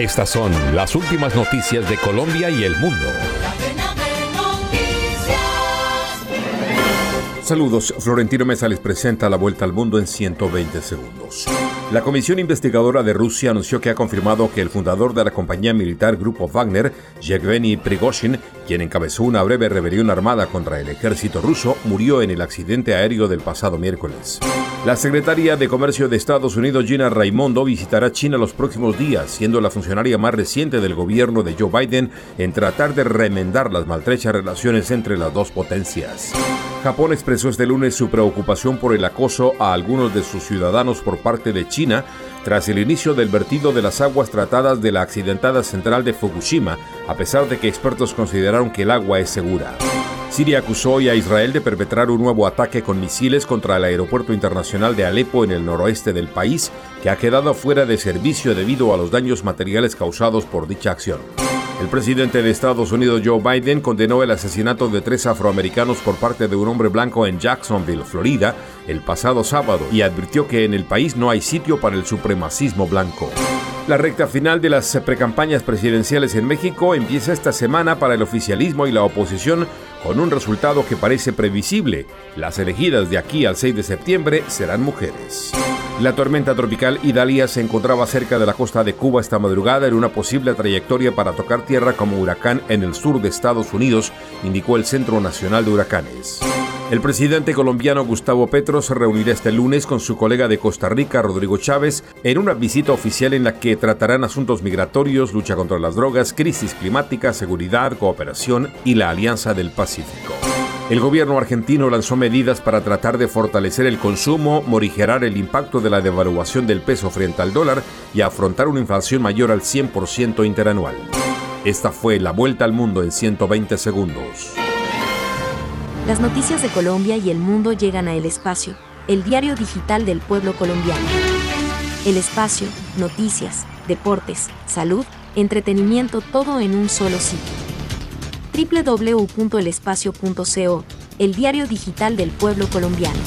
Estas son las últimas noticias de Colombia y el mundo. Saludos, Florentino Mesa les presenta la vuelta al mundo en 120 segundos. La Comisión Investigadora de Rusia anunció que ha confirmado que el fundador de la compañía militar Grupo Wagner, Yevgeny Prigozhin, quien encabezó una breve rebelión armada contra el ejército ruso, murió en el accidente aéreo del pasado miércoles. La secretaria de Comercio de Estados Unidos, Gina Raimondo, visitará China los próximos días, siendo la funcionaria más reciente del gobierno de Joe Biden en tratar de remendar las maltrechas relaciones entre las dos potencias. Japón expresó este lunes su preocupación por el acoso a algunos de sus ciudadanos por parte de China tras el inicio del vertido de las aguas tratadas de la accidentada central de Fukushima, a pesar de que expertos consideraron que el agua es segura. Siria acusó hoy a Israel de perpetrar un nuevo ataque con misiles contra el aeropuerto internacional de Alepo en el noroeste del país, que ha quedado fuera de servicio debido a los daños materiales causados por dicha acción. El presidente de Estados Unidos, Joe Biden, condenó el asesinato de tres afroamericanos por parte de un hombre blanco en Jacksonville, Florida, el pasado sábado y advirtió que en el país no hay sitio para el supremacismo blanco. La recta final de las precampañas presidenciales en México empieza esta semana para el oficialismo y la oposición con un resultado que parece previsible. Las elegidas de aquí al 6 de septiembre serán mujeres. La tormenta tropical Idalia se encontraba cerca de la costa de Cuba esta madrugada en una posible trayectoria para tocar tierra como huracán en el sur de Estados Unidos, indicó el Centro Nacional de Huracanes. El presidente colombiano Gustavo Petro se reunirá este lunes con su colega de Costa Rica, Rodrigo Chávez, en una visita oficial en la que tratarán asuntos migratorios, lucha contra las drogas, crisis climática, seguridad, cooperación y la Alianza del Pacífico. El gobierno argentino lanzó medidas para tratar de fortalecer el consumo, morigerar el impacto de la devaluación del peso frente al dólar y afrontar una inflación mayor al 100% interanual. Esta fue la vuelta al mundo en 120 segundos. Las noticias de Colombia y el mundo llegan a El Espacio, el diario digital del pueblo colombiano. El Espacio, noticias, deportes, salud, entretenimiento, todo en un solo sitio www.elespacio.co, el diario digital del pueblo colombiano.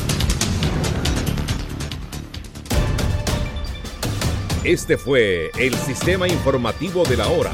Este fue el sistema informativo de la hora.